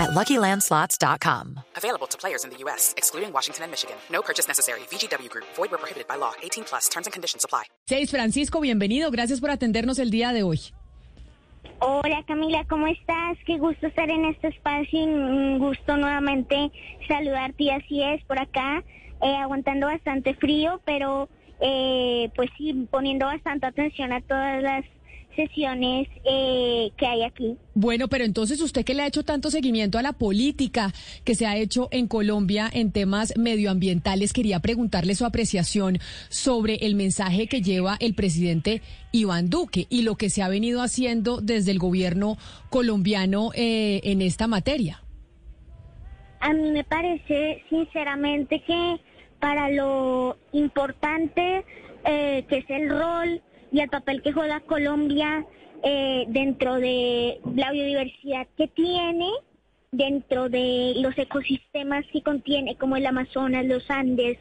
at LuckyLandSlots.com. Available to players in the U.S., excluding Washington and Michigan. No purchase necessary. VGW Group. Void where prohibited by law. 18 plus. Terms and conditions apply. Seis Francisco, bienvenido. Gracias por atendernos el día de hoy. Hola Camila, ¿cómo estás? Qué gusto estar en este espacio y un gusto nuevamente saludarte y así es por acá, eh, aguantando bastante frío, pero eh, pues sí, poniendo bastante atención a todas las sesiones eh, que hay aquí. Bueno, pero entonces usted que le ha hecho tanto seguimiento a la política que se ha hecho en Colombia en temas medioambientales, quería preguntarle su apreciación sobre el mensaje que lleva el presidente Iván Duque y lo que se ha venido haciendo desde el gobierno colombiano eh, en esta materia. A mí me parece sinceramente que para lo importante eh, que es el rol y el papel que juega Colombia eh, dentro de la biodiversidad que tiene, dentro de los ecosistemas que contiene, como el Amazonas, los Andes,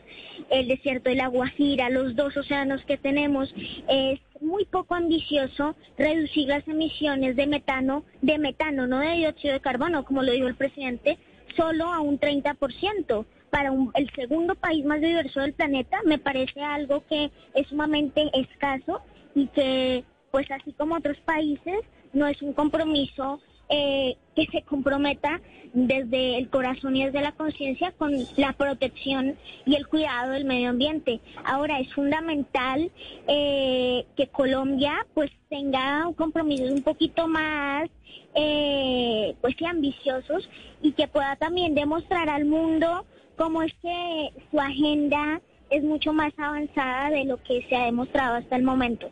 el desierto de la Guajira, los dos océanos que tenemos, es muy poco ambicioso reducir las emisiones de metano, de metano, no de dióxido de carbono, como lo dijo el presidente, solo a un 30% para el segundo país más diverso del planeta me parece algo que es sumamente escaso y que, pues así como otros países, no es un compromiso eh, que se comprometa desde el corazón y desde la conciencia con la protección y el cuidado del medio ambiente. Ahora es fundamental eh, que Colombia pues tenga un compromiso un poquito más eh, pues ambiciosos y que pueda también demostrar al mundo cómo es que su agenda es mucho más avanzada de lo que se ha demostrado hasta el momento.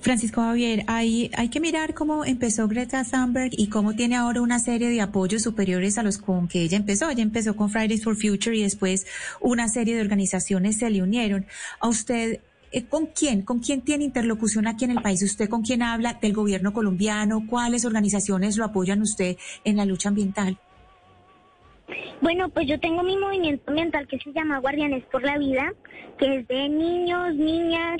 Francisco Javier, hay, hay que mirar cómo empezó Greta Thunberg y cómo tiene ahora una serie de apoyos superiores a los con que ella empezó. Ella empezó con Fridays for Future y después una serie de organizaciones se le unieron. ¿A usted eh, con quién? ¿Con quién tiene interlocución aquí en el país? ¿Usted con quién habla del gobierno colombiano? ¿Cuáles organizaciones lo apoyan usted en la lucha ambiental? Bueno, pues yo tengo mi movimiento ambiental que se llama Guardianes por la Vida, que es de niños, niñas,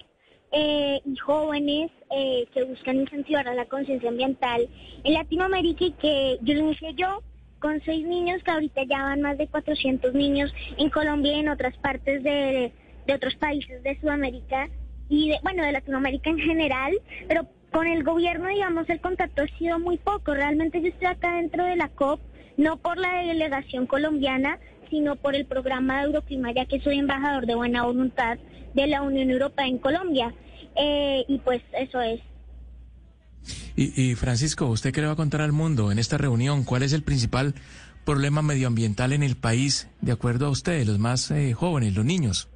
eh, y jóvenes eh, que buscan incentivar a la conciencia ambiental en Latinoamérica y que yo lo inicié yo con seis niños, que ahorita ya van más de 400 niños en Colombia y en otras partes de, de otros países de Sudamérica y de, bueno, de Latinoamérica en general, pero con el gobierno, digamos, el contacto ha sido muy poco. Realmente yo estoy acá dentro de la COP, no por la delegación colombiana, sino por el programa de Euroclima, ya que soy embajador de buena voluntad de la Unión Europea en Colombia. Eh, y pues eso es. Y, Francisco, ¿usted qué le va a contar al mundo en esta reunión? ¿Cuál es el principal problema medioambiental en el país, de acuerdo a ustedes, los más eh, jóvenes, los niños?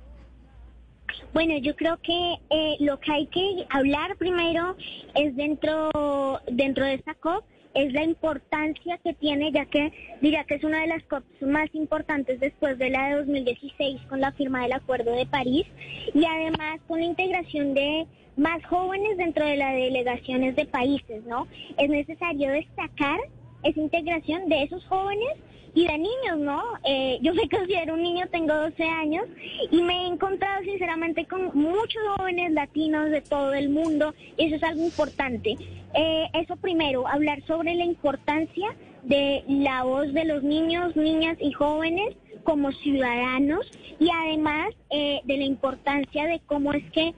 Bueno, yo creo que eh, lo que hay que hablar primero es dentro, dentro de esta COP es la importancia que tiene, ya que diría que es una de las COPs más importantes después de la de 2016 con la firma del Acuerdo de París y además con la integración de más jóvenes dentro de las delegaciones de países, ¿no? Es necesario destacar esa integración de esos jóvenes y de niños, ¿no? Eh, yo me considero un niño, tengo 12 años y me he encontrado sinceramente con muchos jóvenes latinos de todo el mundo y eso es algo importante. Eh, eso primero, hablar sobre la importancia de la voz de los niños, niñas y jóvenes como ciudadanos y además eh, de la importancia de cómo es que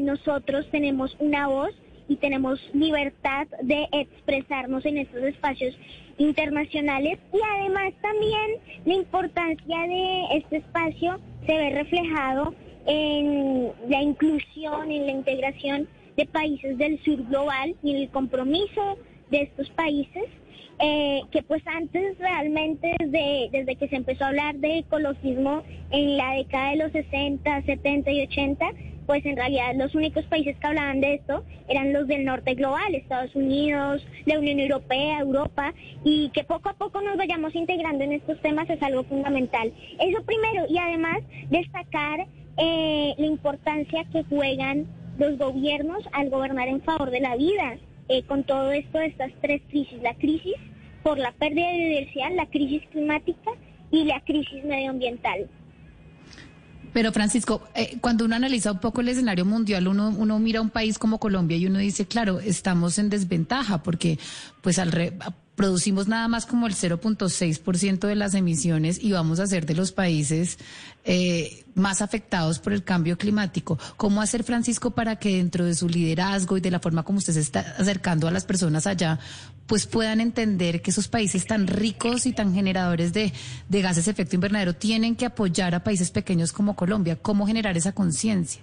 nosotros tenemos una voz y tenemos libertad de expresarnos en estos espacios internacionales. Y además también la importancia de este espacio se ve reflejado en la inclusión, en la integración de países del sur global y en el compromiso de estos países, eh, que pues antes realmente desde, desde que se empezó a hablar de ecologismo en la década de los 60, 70 y 80, pues en realidad los únicos países que hablaban de esto eran los del norte global, Estados Unidos, la Unión Europea, Europa, y que poco a poco nos vayamos integrando en estos temas es algo fundamental. Eso primero, y además destacar eh, la importancia que juegan los gobiernos al gobernar en favor de la vida. Eh, con todo esto de estas tres crisis, la crisis por la pérdida de biodiversidad, la crisis climática y la crisis medioambiental. Pero Francisco, eh, cuando uno analiza un poco el escenario mundial, uno, uno mira un país como Colombia y uno dice, claro, estamos en desventaja porque pues al re producimos nada más como el 0.6% de las emisiones y vamos a ser de los países eh, más afectados por el cambio climático. ¿Cómo hacer, Francisco, para que dentro de su liderazgo y de la forma como usted se está acercando a las personas allá, pues puedan entender que esos países tan ricos y tan generadores de, de gases de efecto invernadero tienen que apoyar a países pequeños como Colombia? ¿Cómo generar esa conciencia?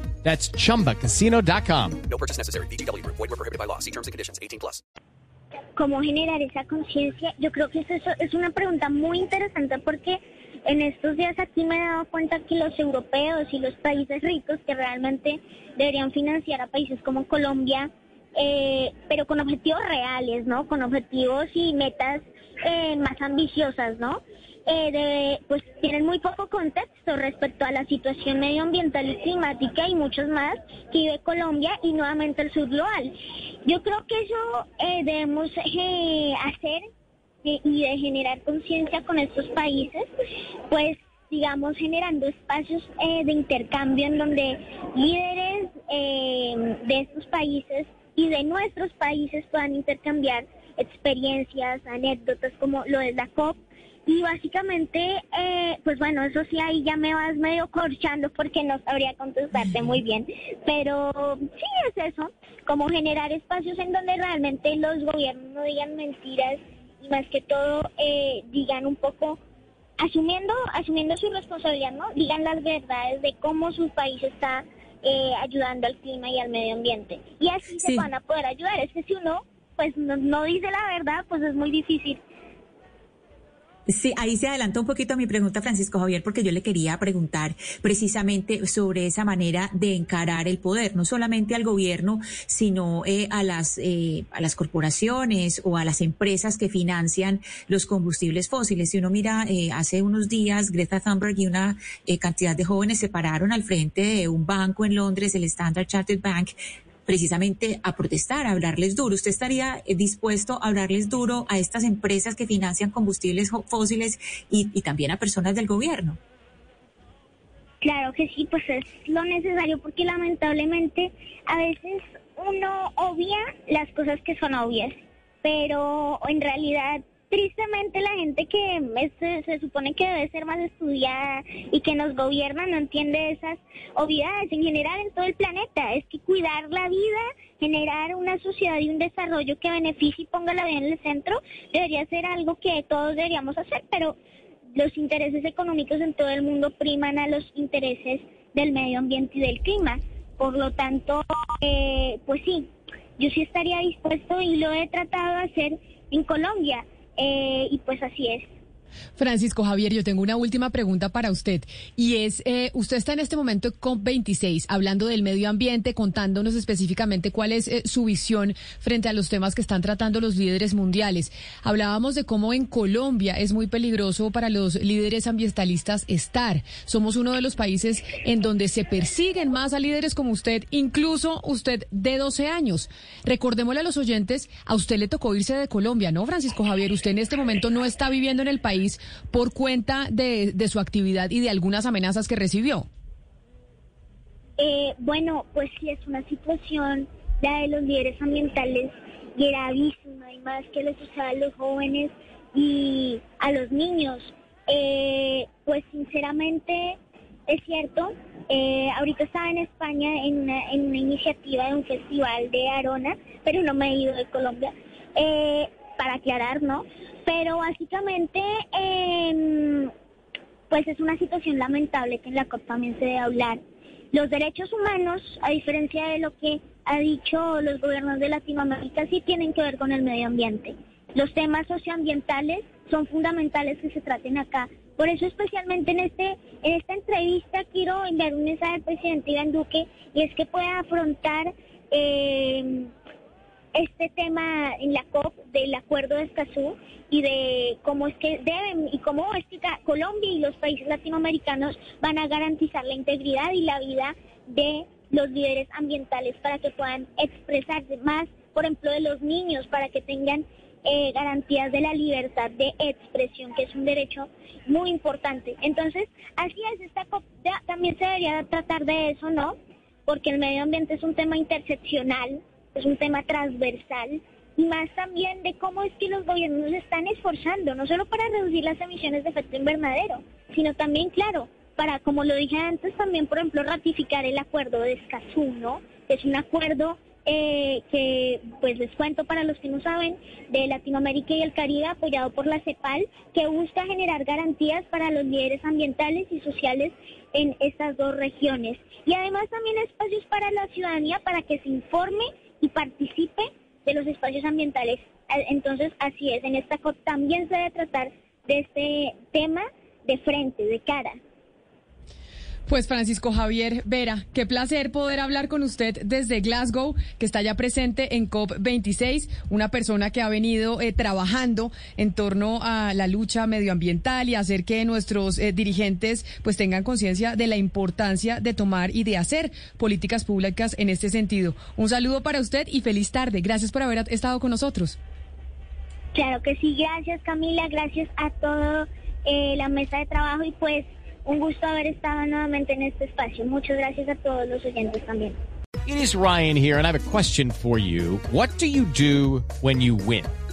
That's chumbacasino.com. No purchase necessary. BGW. Void were prohibited by law. See terms and conditions. 18 plus. ¿Cómo generar esa conciencia? Yo creo que eso, eso es una pregunta muy interesante porque en estos días aquí me he dado cuenta que los europeos y los países ricos que realmente deberían financiar a países como Colombia, eh, pero con objetivos reales, ¿no? Con objetivos y metas eh, más ambiciosas, ¿no? Eh, pues tienen muy poco contexto respecto a la situación medioambiental y climática y muchos más que vive Colombia y nuevamente el sur global. Yo creo que eso eh, debemos eh, hacer y de generar conciencia con estos países, pues digamos generando espacios de intercambio en donde líderes de estos países y de nuestros países puedan intercambiar experiencias, anécdotas como lo de la COP y básicamente, eh, pues bueno, eso sí, ahí ya me vas medio corchando porque no sabría contestarte muy bien. Pero sí es eso, como generar espacios en donde realmente los gobiernos no digan mentiras y más que todo eh, digan un poco, asumiendo, asumiendo su responsabilidad, ¿no? Digan las verdades de cómo su país está eh, ayudando al clima y al medio ambiente. Y así se van a poder ayudar. Es que si uno pues no, no dice la verdad, pues es muy difícil Sí, ahí se adelanta un poquito a mi pregunta, Francisco Javier, porque yo le quería preguntar precisamente sobre esa manera de encarar el poder, no solamente al gobierno, sino eh, a las eh, a las corporaciones o a las empresas que financian los combustibles fósiles. Si uno mira, eh, hace unos días Greta Thunberg y una cantidad de jóvenes se pararon al frente de un banco en Londres, el Standard Chartered Bank, precisamente a protestar, a hablarles duro. ¿Usted estaría eh, dispuesto a hablarles duro a estas empresas que financian combustibles fósiles y, también a personas del gobierno? Claro que sí, pues es lo necesario porque lamentablemente a veces uno obvia las cosas que son obvias, pero en realidad tristemente la gente que se supone que debe ser más estudiada y que nos gobierna no entiende esas obviedades en general en todo el planeta. Es que cuidar la vida, generar una sociedad y un desarrollo que beneficie y ponga la vida en el centro debería ser algo que todos deberíamos hacer, pero los intereses económicos en todo el mundo priman a los intereses del medio ambiente y del clima. Por lo tanto, eh, pues sí, yo sí estaría dispuesto y lo he tratado de hacer en Colombia eh, y pues así es. Francisco Javier, yo tengo una última pregunta para usted y es, eh, usted está en este momento en COP26 hablando del medio ambiente, contándonos específicamente cuál es eh, su visión frente a los temas que están tratando los líderes mundiales. Hablábamos de cómo en Colombia es muy peligroso para los líderes ambientalistas estar. Somos uno de los países en donde se persiguen más a líderes como usted, incluso usted de 12 años. Recordémosle a los oyentes, a usted le tocó irse de Colombia, ¿no, Francisco Javier? Usted en este momento no está viviendo en el país por cuenta de, su actividad y de algunas amenazas que recibió? Eh, bueno, pues sí, es una situación, de los líderes ambientales, gravísima y más que les sucede a los jóvenes y a los niños. Eh, pues sinceramente es cierto, eh, ahorita estaba en España en una, en una iniciativa de un festival de Arona, pero no me he ido de Colombia. Para aclarar, ¿no? Pero básicamente, em, pues es una situación lamentable que en la COP también se debe hablar. Los derechos humanos, a diferencia de lo que ha dicho los gobiernos de Latinoamérica sí tienen que ver con el medio ambiente. Los temas socioambientales son fundamentales que se traten acá. Por eso especialmente en este en esta entrevista quiero enviar un mensaje al presidente Iván Duque y es que pueda afrontar eh, este tema en la COP del acuerdo de Escazú y de cómo es que deben y cómo es que Colombia y los países latinoamericanos van a garantizar la integridad y la vida de los líderes ambientales para que puedan expresarse más, por ejemplo, de los niños, para que tengan eh, garantías de la libertad de expresión, que es un derecho muy importante. Entonces, así es, esta COP también se debería tratar de eso, ¿no? Porque el medio ambiente es un tema interseccional, es un tema transversal y más también de cómo es que los gobiernos están esforzando, no solo para reducir las emisiones de efecto invernadero, sino también, claro, para, como lo dije antes, también, por ejemplo, ratificar el acuerdo de Escazú, ¿no? Es un acuerdo eh, que, pues les cuento para los que no saben, de Latinoamérica y el Caribe, apoyado por la CEPAL, que busca generar garantías para los líderes ambientales y sociales en estas dos regiones. Y además también espacios para la ciudadanía para que se informe y participe de los espacios ambientales. Entonces, así es, en esta COP también se debe tratar de este tema de frente, de cara. Pues Francisco Javier Vera, qué placer poder hablar con usted desde Glasgow, que está ya presente en COP26, una persona que ha venido eh, trabajando en torno a la lucha medioambiental y hacer que nuestros eh, dirigentes pues tengan conciencia de la importancia de tomar y de hacer políticas públicas en este sentido. Un saludo para usted y feliz tarde. Gracias por haber estado con nosotros. Claro que sí, gracias Camila, gracias a toda eh, la mesa de trabajo y pues Un gusto haber estado nuevamente en este espacio. Muchas gracias a todos los oyentes también. It is Ryan here, and I have a question for you. What do you do when you win?